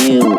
you.